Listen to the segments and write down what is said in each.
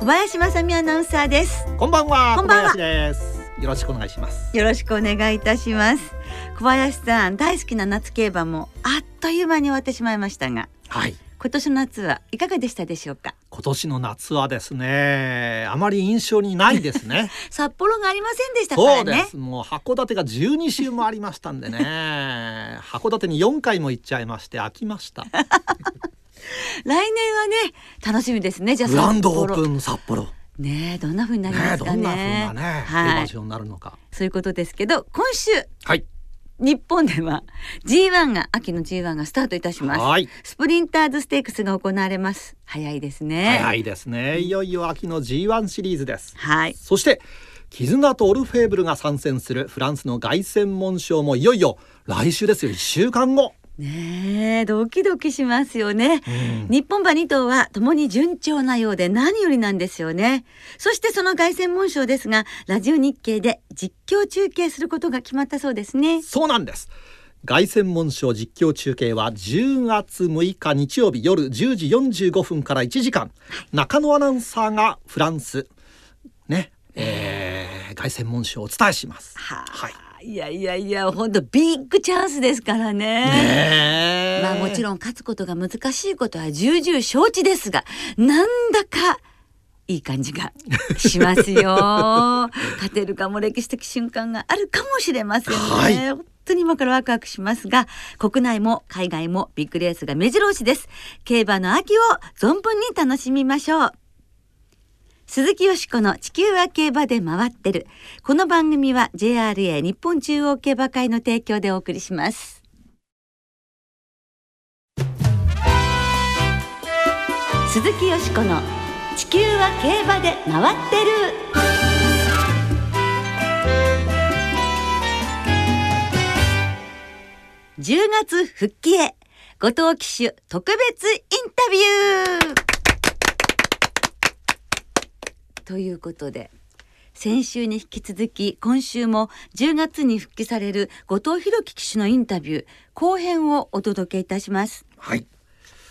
小林正美アナウンサーですこんばんは。こんばんはです。よろしくお願いします。よろしくお願いいたします小林さん大好きな夏競馬もあっという間に終わってしまいましたがはい。今年の夏はいかがでしたでしょうか？今年の夏はですね、あまり印象にないですね。札幌がありませんでしたかそうらねです。もう函館が12週もありましたんでね。函館に4回も行っちゃいまして飽きました。来年はね楽しみですねじゃあグランドオープン札幌。ねえどんな風になりまね、すかねどんな風なね、競はい馬場になるのか。そういうことですけど今週はい。日本では G1 が秋の G1 がスタートいたしますはい。スプリンターズステークスが行われます早いですね早いですね。いよいよ秋の G1 シリーズです。はいそして絆とオルフェーブルが参戦するフランスの凱旋門賞もいよいよ来週ですよ1週間後、ねえドキドキしますよね。うん。日本馬2頭はともに順調なようで何よりなんですよね。そしてその凱旋門賞ですがラジオ日経で実況中継することが決まったそうですね。そうなんです。凱旋門賞実況中継は10月6日日曜日夜10時45分から1時間。中野アナウンサーがフランスねえー、凱旋門賞をお伝えします。はあ、はいい、やいやいや本当ビッグチャンスですからね。まあもちろん勝つことが難しいことは重々承知ですがなんだかいい感じがしますよ。勝てるかも歴史的瞬間があるかもしれませんね、はい。本当に今からワクワクしますが国内も海外もビッグレースが目白押しです。競馬の秋を存分に楽しみましょう鈴木よしこの地球は競馬で回ってる。この番組は JRA 日本中央競馬会の提供でお送りします。鈴木よしこの地球は競馬で回ってる。10月復帰へ。後藤騎手特別インタビュー。ということで先週に引き続き今週も10月に復帰される後藤弘樹騎手のインタビュー後編をお届けいたします。はい。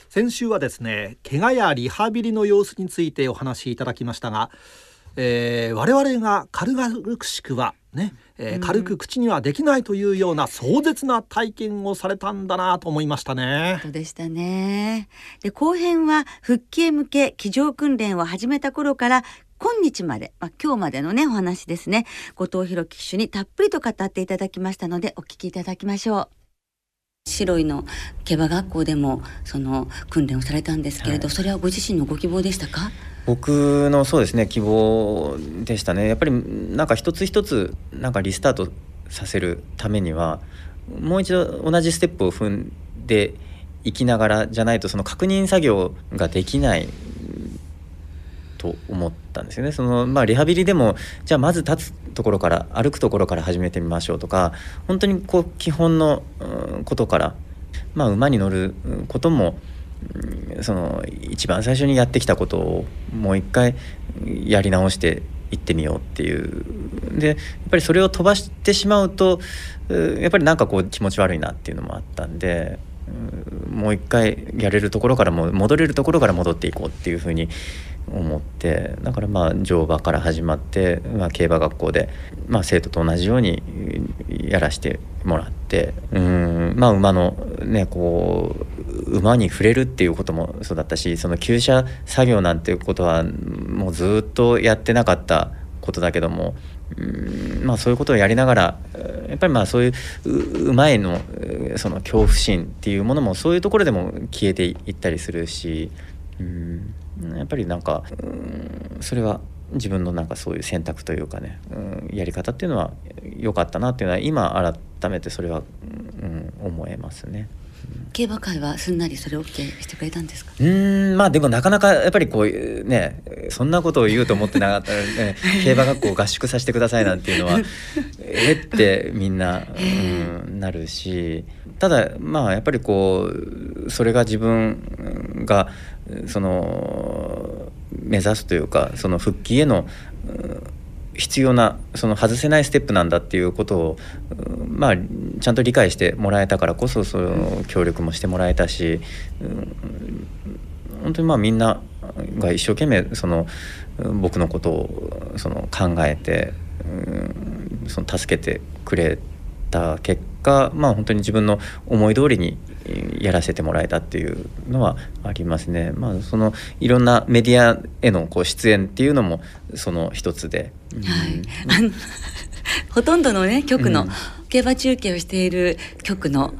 先週はですね怪我やリハビリの様子についてお話しいただきましたが、えー我々が軽々しくはね、えー軽く口にはできないというような壮絶な体験をされたんだなと思いましたね。そうでしたね。で後編は復帰へ向け騎乗訓練を始めた頃から今日まで、まあ、今日までのねお話ですね。後藤弘樹騎手にたっぷりと語っていただきましたのでお聞きいただきましょう。白井の競馬学校でもその訓練をされたんですけれど、はい。それはご自身のご希望でしたか？僕のそうですね希望でしたね。やっぱりなんか一つ一つなんかリスタートさせるためにはもう一度同じステップを踏んでいきながらじゃないとその確認作業ができないと思ったんですよね。そのまあリハビリでもじゃあまず立つところから歩くところから始めてみましょうとか本当にこう基本のことからまあ馬に乗ることもその一番最初にやってきたことをもう一回やり直していってみようっていうでやっぱりそれを飛ばしてしまうとやっぱりなんかこう気持ち悪いなっていうのもあったんでもう一回やれるところからも戻れるところから戻っていこうっていうふうに思ってだからまあ乗馬から始まって、まあ、競馬学校で、まあ、生徒と同じようにやらせてもらってうんまあ馬のねこう馬に触れるっていうこともそうだったしその厩舎作業なんていうことはもうずっとやってなかったことだけどもうんまあそういうことをやりながらやっぱりまあそういう馬へのその恐怖心っていうものもそういうところでも消えていったりするしうん。やっぱりなんかうんそれは自分のなんかそういう選択というかね、うん、やり方っていうのは良かったなっていうのは今改めてそれは、うん、思えますね。うん競馬会はすんなりそれ OK してくれたんですか？うんまあでもなかなかやっぱりこうねそんなことを言うと思ってなかったら、ね、競馬学校合宿させてくださいなんていうのはえってみんな、うん、なるしただまあやっぱりこうそれが自分がその目指すというかその復帰への、必要なその外せないステップなんだっていうことを、まあ、ちゃんと理解してもらえたからこそその協力もしてもらえたし、うん、本当にまあみんなが一生懸命その僕のことをその考えて、その助けてくれてた結果、まあ、本当に自分の思い通りにやらせてもらえたっていうのはありますね。まあ、そのいろんなメディアへのこう出演っていうのもその一つで。はい、ほとんどのね局の、競馬中継をしている局の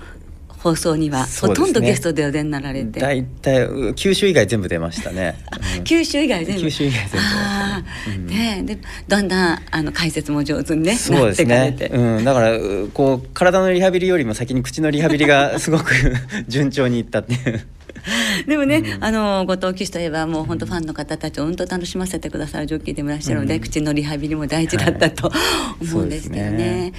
放送には、ね、ほとんどゲストでお出になられて。大体九州以外全部出ましたね、うん、九州以外全部。九州以外全部あ、うん、ねでだんだんあの解説も上手にねそうですね。うん、だからこう体のリハビリよりも先に口のリハビリがすごく 順調にいったっていう でもね、うん、あの後藤騎手といえばもう本当ファンの方たちを本当楽しませてくださるジョッキーでもいらっしゃるので、うん、口のリハビリも大事だったと、はい、思うんですけどね。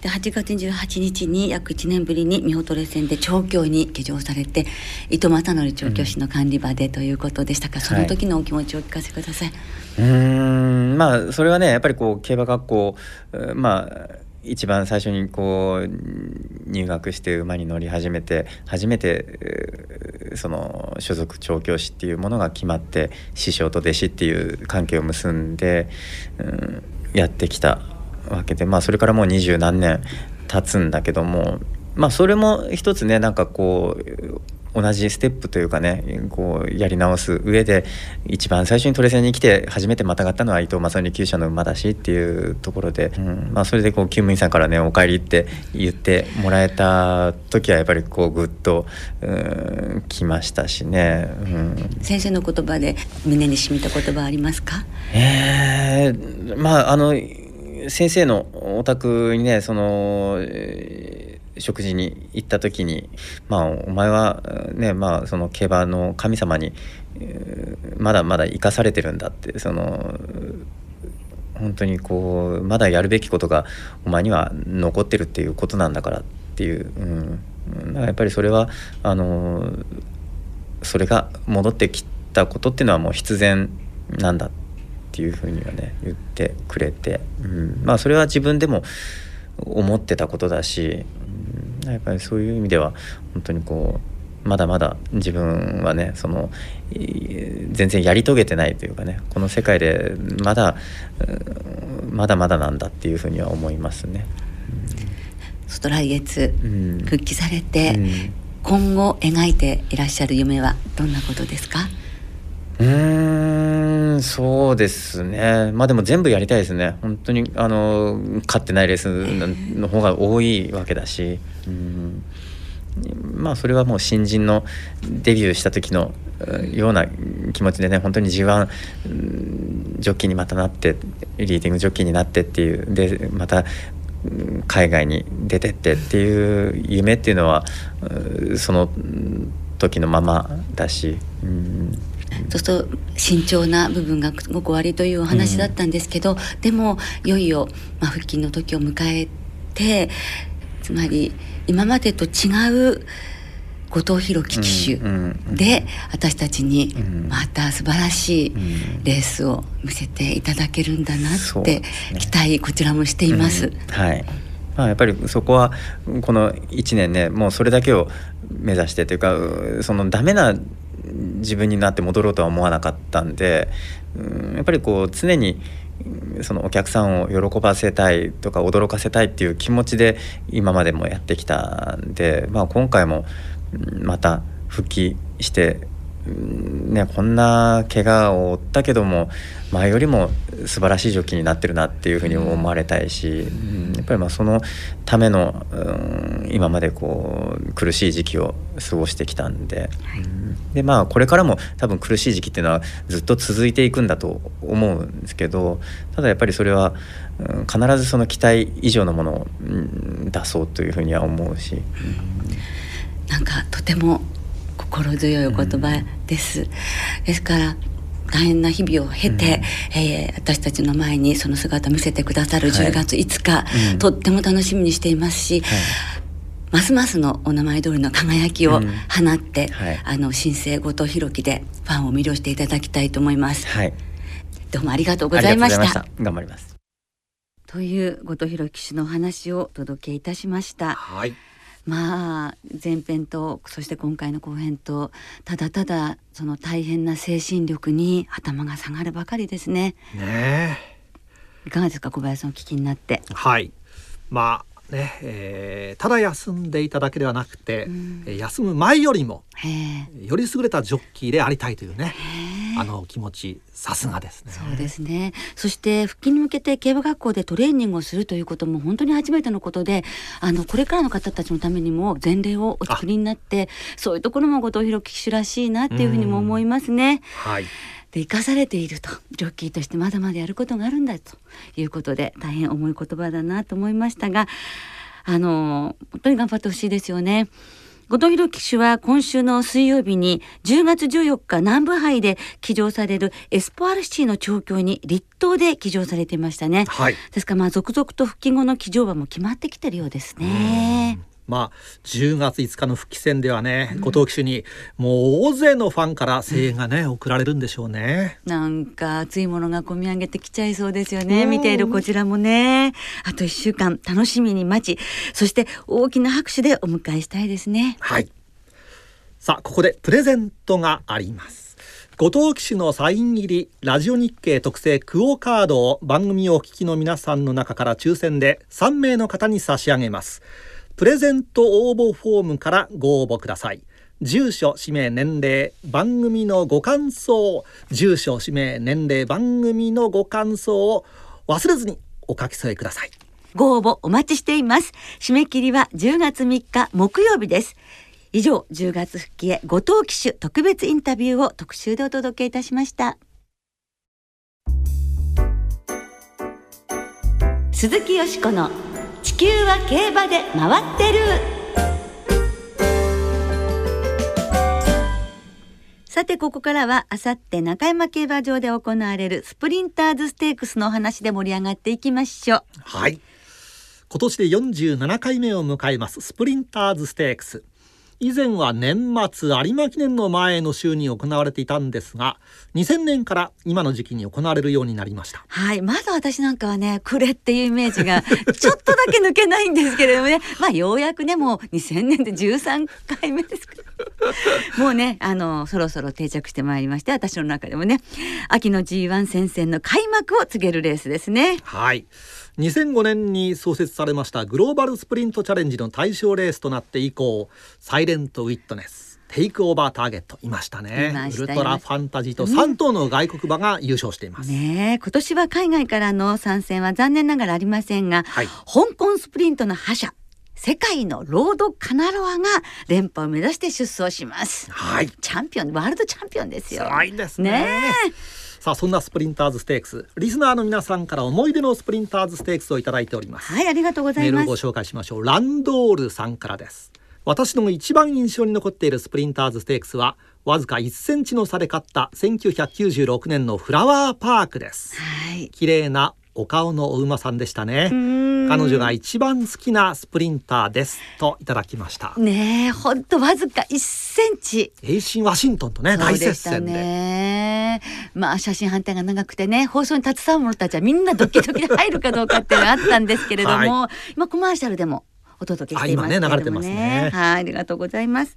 で8月28日に約1年ぶりに美穂トレ戦で調教に騎乗されて伊藤正則調教師の管理場でということでしたか、うん、その時のお気持ちをお聞かせください。はい、うん。まあそれはねやっぱりこう競馬学校まあ一番最初にこう入学して馬に乗り始めて初めてその所属調教師っていうものが決まって師匠と弟子っていう関係を結んで、うん、やってきたわけでまあそれからもう二十何年経つんだけどもまあそれも一つねなんかこう同じステップというかねこうやり直す上で一番最初にトレセンに来て初めてまたがったのは伊藤正則厩舎の馬だしっていうところで、うんまあ、それでこう厩務員さんからね「お帰り」って言ってもらえた時はやっぱりこうぐっと、うん、来ましたしね、うん、先生の言葉で胸に染みた言葉ありますか？えー、まああの先生のお宅にねその、えー食事に行った時に「まあお前はねまあその競馬の神様に、まだまだ生かされてるんだ」ってその本当にこうまだやるべきことがお前には残ってるっていうことなんだからっていう、うん、やっぱりそれはあのそれが戻ってきたことっていうのはもう必然なんだっていうふうにはね言ってくれて、うん、まあそれは自分でも思ってたことだし、やっぱりそういう意味では本当にこうまだまだ自分はねその全然やり遂げてないというかねこの世界でまだまだまだなんだっていうふうには思いますね。そと来月、復帰されて、うん、今後描いていらっしゃる夢はどんなことですか？うんそうですね。まあでも全部やりたいですね。本当にあの勝ってないレースの方が多いわけだし。うん。まあそれはもう新人のデビューした時のような気持ちでね本当に G1 ジョッキーにまたなってリーディングジョッキーになってっていう。でまた海外に出てってっていう夢っていうのはその時のままだし。うん。そうすると慎重な部分がごく悪いというお話だったんですけど、うん、でもいよいよ、まあ、復帰の時を迎えてつまり今までと違う後藤弘樹騎手で私たちにまた素晴らしいレースを見せていただけるんだなって期待こちらもしています。はい。まあ、やっぱりそこはこの1年ねもうそれだけを目指してというかそのダメな自分になって戻ろうとは思わなかったんで、うん、やっぱりこう常にそのお客さんを喜ばせたいとか驚かせたいっていう気持ちで今までもやってきたんで、まあ、今回もまた復帰してね、こんな怪我を負ったけども前よりも素晴らしいジョッキーになってるなっていうふうに思われたいし、うん、やっぱりまあそのための、うん、今までこう苦しい時期を過ごしてきたんで、うん、でまあこれからも多分苦しい時期っていうのはずっと続いていくんだと思うんですけどただやっぱりそれは、うん、必ずその期待以上のものを、うん、出そうというふうには思うし。なんかとても心強いお言葉です。ですから大変な日々を経て、うん、えー、私たちの前にその姿を見せてくださる10月5日、はいとっても楽しみにしていますし、はいますますのお名前通りの輝きを放って、うんはい、あの新生後藤弘樹でファンを魅了していただきたいと思います。はい、どうもありがとうございました。頑張ります。という後藤弘樹氏のお話をお届けいたしました。はい。まあ前編とそして今回の後編とただただその大変な精神力に頭が下がるばかりですね。ねいかがですか小林さんお聞きになって。はいまあねえー、ただ休んでいただけではなくて、うん、休む前よりもより優れたジョッキーでありたいというねあの気持ちさすがですね。そうですね。そして復帰に向けて競馬学校でトレーニングをするということも本当に初めてのことで、あのこれからの方たちのためにも前例をお作りになって、そういうところも後藤弘樹騎手らしいなっていうふうにも思いますね。はい。で生かされているとジョッキーとしてまだまだやることがあるんだということで大変重い言葉だなと思いましたがあの本当に頑張ってほしいですよね。後藤弘騎手は今週の水曜日に10月14日南部杯で騎乗されるエスポアルシティの調教に立東で騎乗されていましたね。はい、ですからまあ続々と復帰後の騎乗馬も決まってきてるようですね。まあ、10月5日の復帰戦ではね、後藤騎手にもう大勢のファンから声援がね、送られるんでしょうね。なんか熱いものが込み上げてきちゃいそうですよね。見ているこちらもね。あと1週間楽しみに待ち、そして大きな拍手でお迎えしたいですね。はい。さあ、ここでプレゼントがあります。後藤騎手のサイン入りラジオ日経特製クオカードを番組をお聞きの皆さんの中から抽選で3名の方に差し上げます。プレゼント応募フォームからご応募ください。住所氏名年齢番組のご感想住所氏名年齢番組のご感想を忘れずにお書き添えください。ご応募お待ちしています。締め切りは10月3日木曜日です。以上10月復帰へ後藤騎手特別インタビューを特集でお届けいたしました。鈴木よしこの球は競馬で回ってる。さてここからはあさって中山競馬場で行われるスプリンターズステークスのお話で盛り上がっていきましょう。はい。今年で47回目を迎えますスプリンターズステークス。以前は年末有馬記念の前の週に行われていたんですが2000年から今の時期に行われるようになりました。はい。まだ私なんかはね暮れっていうイメージが ちょっとだけ抜けないんですけれどもね。まあようやくねもう2000年で13回目です もうねあのそろそろ定着してまいりまして私の中でもね秋の G1 戦線の開幕を告げるレースですね。はい2005年に創設されましたグローバルスプリントチャレンジの対象レースとなって以降サイレントウィットネステイクオーバーターゲットいましたねウルトラファンタジーと3頭の外国馬が優勝しています、ね今年は海外からの参戦は残念ながらありませんが、はい、香港スプリントの覇者世界のロードカナロアが連覇を目指して出走します。はい。チャンピオン、ワールドチャンピオンですよ。すごいですね。ねさあそんなスプリンターズステークス。リスナーの皆さんから思い出のスプリンターズステークスをいただいております。はいありがとうございます。ご紹介しましょう。ランドールさんからです。私の一番印象に残っているスプリンターズステークスはわずか1センチの差で勝った1996年のフラワーパークです、はい、綺麗なお顔のお馬さんでしたね。彼女が一番好きなスプリンターですといただきました。ねえほんとわずか1センチ。エイシンワシントンとね大接戦で。ねまあ写真判定が長くてね放送に携わる者たちはみんなドキドキで入るかどうかっていうのがあったんですけれども、はい、今コマーシャルでもお届けしていますけれどもね、ね、流れてますね。はいありがとうございます。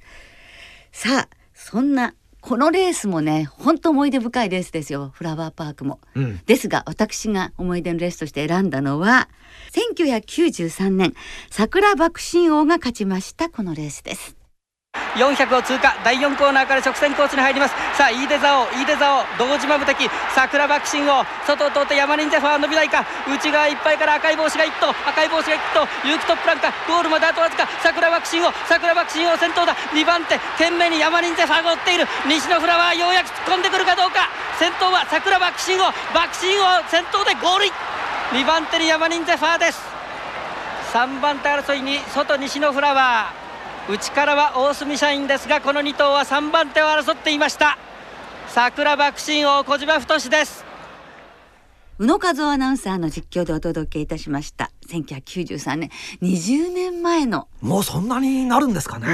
さあそんなこのレースもね本当思い出深いレースですよ。フラワーパークも、うん、ですが私が思い出のレースとして選んだのは1993年桜爆心王が勝ちましたこのレースです400を通過第4コーナーから直線コースに入ります。さあ飯出座王飯出座王堂島無敵桜爆心王外を通って山人ゼファー伸びないか内側いっぱいから赤い帽子が1頭赤い帽子が1頭有機トップランカーゴールまであとわずか桜爆心王桜爆心王先頭だ。2番手懸命に山人ゼファーが追っている。西のフラワーようやく突っ込んでくるかどうか。先頭は桜爆心王爆心王先頭でゴール2番手に山人ゼファーです。3番手争いに外西のフラワー。内からは大隅社員ですがこの2頭は3番手を争っていました。桜爆心王小島太です。宇野和夫アナウンサーの実況でお届けいたしました。1993年20年前の。もうそんなになるんですかね。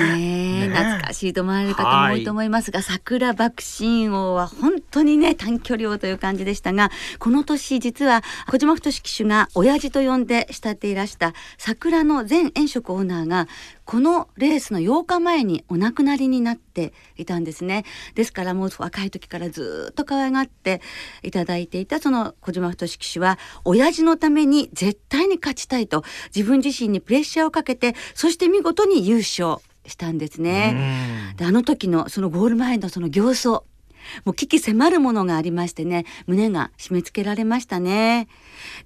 ね懐かしいと思われる方も多いと思いますが桜爆心王は本当にね短距離王という感じでしたがこの年実は小島太騎手が親父と呼んで慕っていらした桜の前園職オーナーがこのレースの8日前にお亡くなりになっていたんですね。ですからもう若い時からずっと可愛がっていただいていたその小島太騎手は親父のために絶対に勝ちたいと自分自身にプレッシャーをかけてそして見事に優勝したんですね。であの時のそのゴール前のその形相もう危機迫るものがありましてね胸が締め付けられましたね。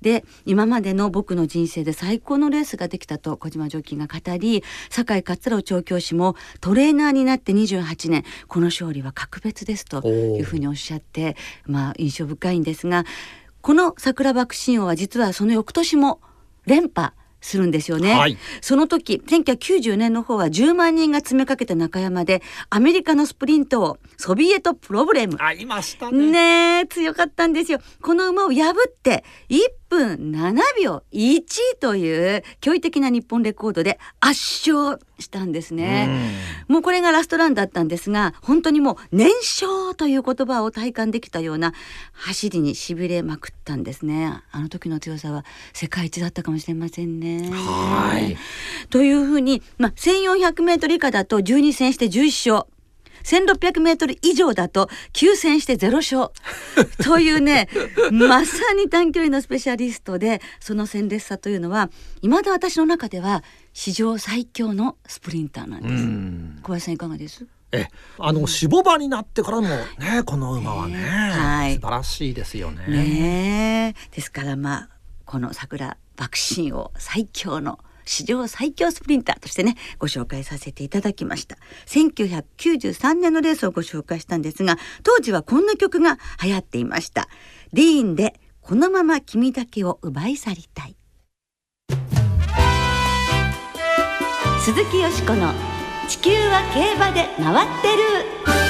で今までの僕の人生で最高のレースができたと小島ジョッキーが語り酒井勝郎調教師もトレーナーになって28年この勝利は格別ですというふうにおっしゃってまあ印象深いんですがこの桜爆心王は実はその翌年も連覇するんですよね、はい、その時1990年の方は10万人が詰めかけた中山でアメリカのスプリントをソビエトプロブレム。ありましたね。ね強かったんですよ。この馬を破って1分7秒1という驚異的な日本レコードで圧勝したんですね。もうこれがラストランだったんですが本当にもう燃焼という言葉を体感できたような走りにしびれまくったんですね。あの時の強さは世界一だったかもしれませんね。はいというふうに、まあ、1400メートル以下だと12戦して11勝。1600メートル以上だと9戦して0勝。というねまさに短距離のスペシャリストでその戦列差というのは未だ私の中では史上最強のスプリンターなんです。小林さんいかがです？えあの脂肪場になってからもねこの馬はね、はい、素晴らしいですよね。ねですからまあこの桜爆心王最強の史上最強スプリンターとしてねご紹介させていただきました。1993年のレースをご紹介したんですが当時はこんな曲が流行っていました。ディーンでこのまま君だけを奪い去りたい。鈴木よしこの地球は競馬で回ってる。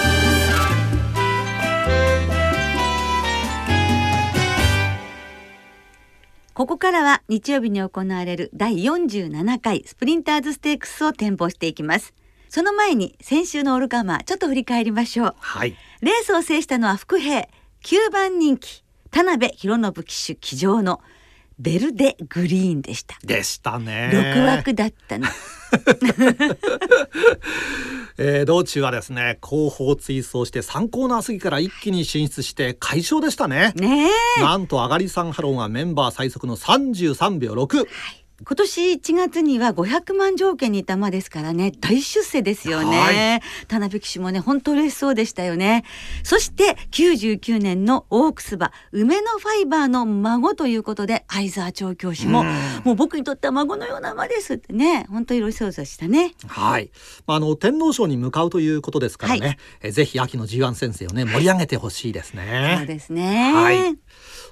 ここからは日曜日に行われる第47回スプリンターズステークスを展望していきます。その前に先週のオルカマーちょっと振り返りましょう、はい、レースを制したのは福平9番人気田辺博信騎手騎乗のベルデグリーンでした。でしたね。6枠だったのえー、道中はですね後方追走して3コーナー過ぎから一気に進出して快勝でしたね。ねなんと上がり3ハロンがメンバー最速の33秒6、はい今年1月には500万条件にいた馬ですからね大出世ですよね、はい、田辺騎手もね本当嬉しそうでしたよね。そして99年のオークス馬ウメノファイバーの孫ということで相沢調教師ももう僕にとっては孫のような馬ですってね。本当に嬉しそうでしたね。はい。あの天皇賞に向かうということですからね、はい、えぜひ秋の G1 先生をね盛り上げてほしいですね。そうですね。はい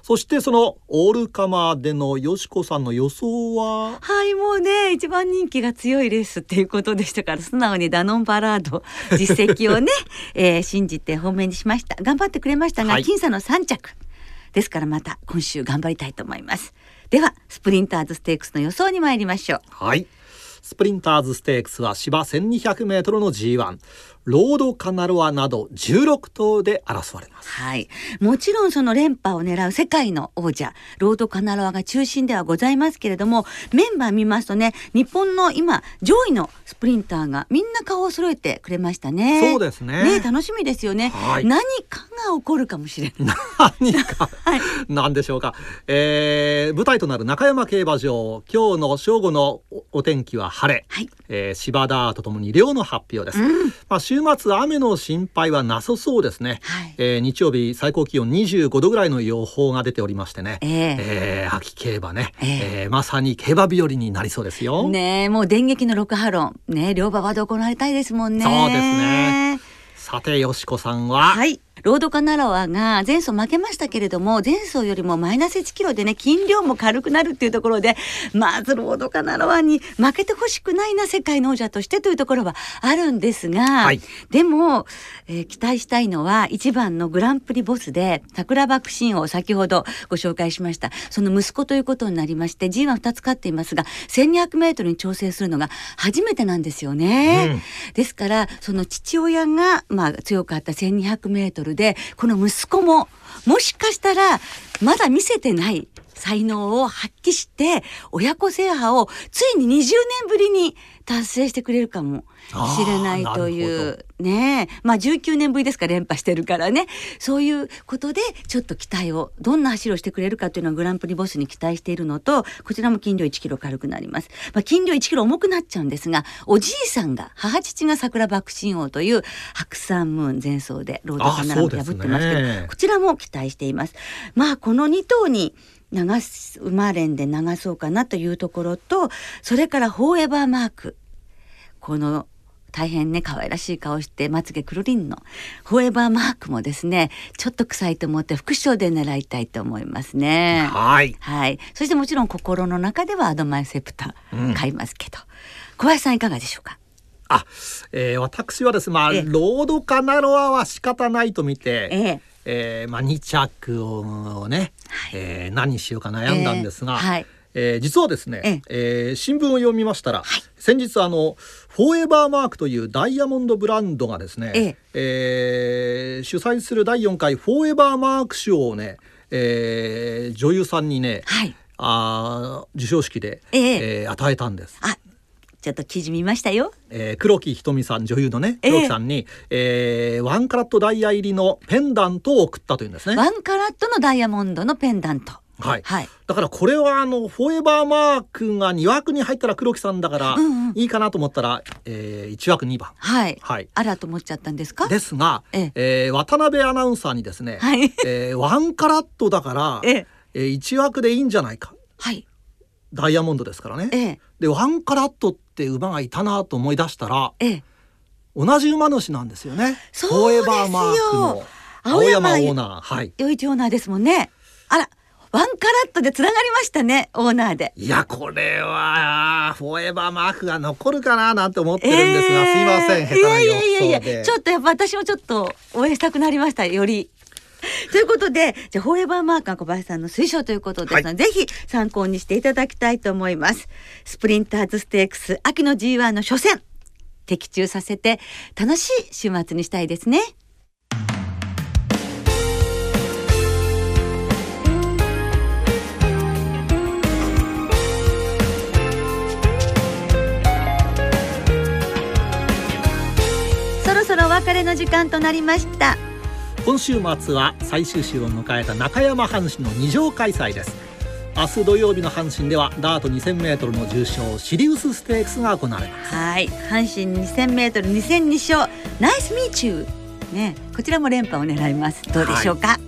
そしてそのオールカマーでのよしこさんの予想は？はいもうね一番人気が強いレースっていうことでしたから素直にダノンバラード実績をね、えー、信じて本命にしました。頑張ってくれましたが、はい、僅差の3着ですからまた今週頑張りたいと思います。ではスプリンターズステークスの予想に参りましょう。はい。スプリンターズステークスは芝 1200m の G1 ロードカナロアなど16頭で争われます。はい。もちろんその連覇を狙う世界の王者、ロードカナロアが中心ではございますけれども、メンバー見ますとね、日本の今、上位のスプリンターがみんな顔を揃えてくれましたね。そうですね。ね、楽しみですよね。はい、何かが起こるかもしれない。何か、はい、何でしょうか？えー、舞台となる中山競馬場、今日の正午のお天気は晴れ。はい。えー、芝田とともに量の発表です。うん、まあ週末雨の心配はなさそうですね、はい、えー、日曜日最高気温25度ぐらいの予報が出ておりましてね、えー、えー、秋競馬ね、えー、えー、まさに競馬日和になりそうですよ。ねもう電撃の六波論。ね両馬場で行われたいですもんね。そうですね。さてよしこさんは、はいロードカナロアが前走負けましたけれども前走よりもマイナス1キロでね筋量も軽くなるっていうところでまずロードカナロアに負けてほしくないな世界の王者としてというところはあるんですが、はい。でも、えー期待したいのは1番のグランプリボスで桜爆心を先ほどご紹介しました。その息子ということになりまして G12 つ勝っていますが 1200m に調整するのが初めてなんですよね。ですからその父親が、まあ、強かったルでこの息子ももしかしたらまだ見せてない才能を発揮して親子制覇をついに20年ぶりに達成してくれるかもしれないというねえ。まあ19年ぶりですから連覇してるからね。そういうことでちょっと期待をどんな走りをしてくれるかというのはグランプリボスに期待しているのとこちらも筋量1キロ軽くなります、まあ、筋量1キロ重くなっちゃうんですがおじいさんが母父が桜爆心王という白山ムーン前走でロードカナラを破ってますけどね。こちらも期待しています。まあこの2頭に流す馬連で流そうかなというところとそれからフォーエバーマーク。この大変ね可愛らしい顔してまつげくるりんの。フォーエバーマークもですねちょっと臭いと思って副賞で狙いたいと思いますね。はい。はい、そしてもちろん心の中ではアドマイセプタうん。ー買いますけど、小林さんいかがでしょうか？あ、えー私はですね、まあ、ええ。ロードカナロアは仕方ないと見て、えええーまあ、2着をね、えー何にしようか悩んだんですが、ええはい。えー実はですね、ええ。ー新聞を読みましたら、先日あのフォーエバーマークというダイヤモンドブランドがですね、ええ。えー主催する第4回フォーエバーマーク賞をね、えー女優さんにね、はい。あー授賞式で、ええ。えー与えたんです。あ、ちょっと記事見ましたよ。えー黒木ひとみさん女優のねええ黒木さんに、えーワンカラットダイヤ入りのペンダントを送ったというんですね。ワンカラットのダイヤモンドのペンダント。はい、はい。だからこれはあのフォーエバーマークが2枠に入ったら黒木さんだからうんうんいいかなと思ったら、え1枠2番。はい。はい、あらと思っちゃったんですか？ですが、ええー渡辺アナウンサーにですね、はい。えーワンカラットだから、ええ、えー、1枠でいいんじゃないかはい。ダイヤモンドですからね。ええ、でワンカラットって馬がいたなと思い出したらええ。同じ馬主なんですよね。そうーエバーマークの青山オーナー。はい。良一オーナーですもんね。あら、ワンカラットでつながりましたね、オーナーで。いやこれはフォーエバーマークが残るかななんて思ってるんですが、すいません下手な予いやいやいや想でちょっとやっぱ私もちょっと応援したくなりましたより。ということでじゃあフォーエバーマークが小林さんの推奨ということですので、ぜひ参考にしていただきたいと思います。スプリンターズステークス秋の G1 の初戦的中させて楽しい週末にしたいですね。そろそろお別れの時間となりました。今週末は最終週を迎えた中山阪神の2乗開催です。明日土曜日の阪神ではダート 2000m の重賞シリウスステークスが行われます。はい、阪神2000メートル2戦2勝、ナイスミーチュー。ね、こちらも連覇を狙います。どうでしょうか？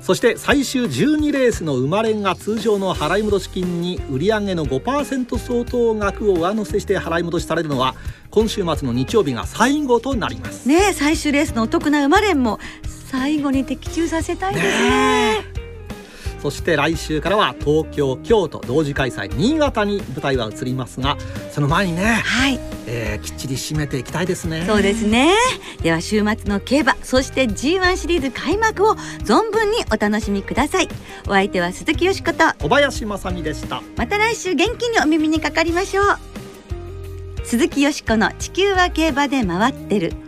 そして最終12レースの生まれんが通常の払い戻し金に売上の5%相当額を上乗せして払い戻しされるのは今週末の日曜日が最後となります。ね、最終レースのお得な馬連も最後に的中させたいですね。そして来週からは東京京都同時開催新潟に舞台は移りますがその前にね、はい、えーきっちり締めていきたいですねそうですね。では週末の競馬、そして G1 シリーズ開幕を存分にお楽しみください。お相手は鈴木よしこと、小林正美でしたまた来週元気にお耳にかかりましょう。鈴木よしこの地球は競馬で回ってる。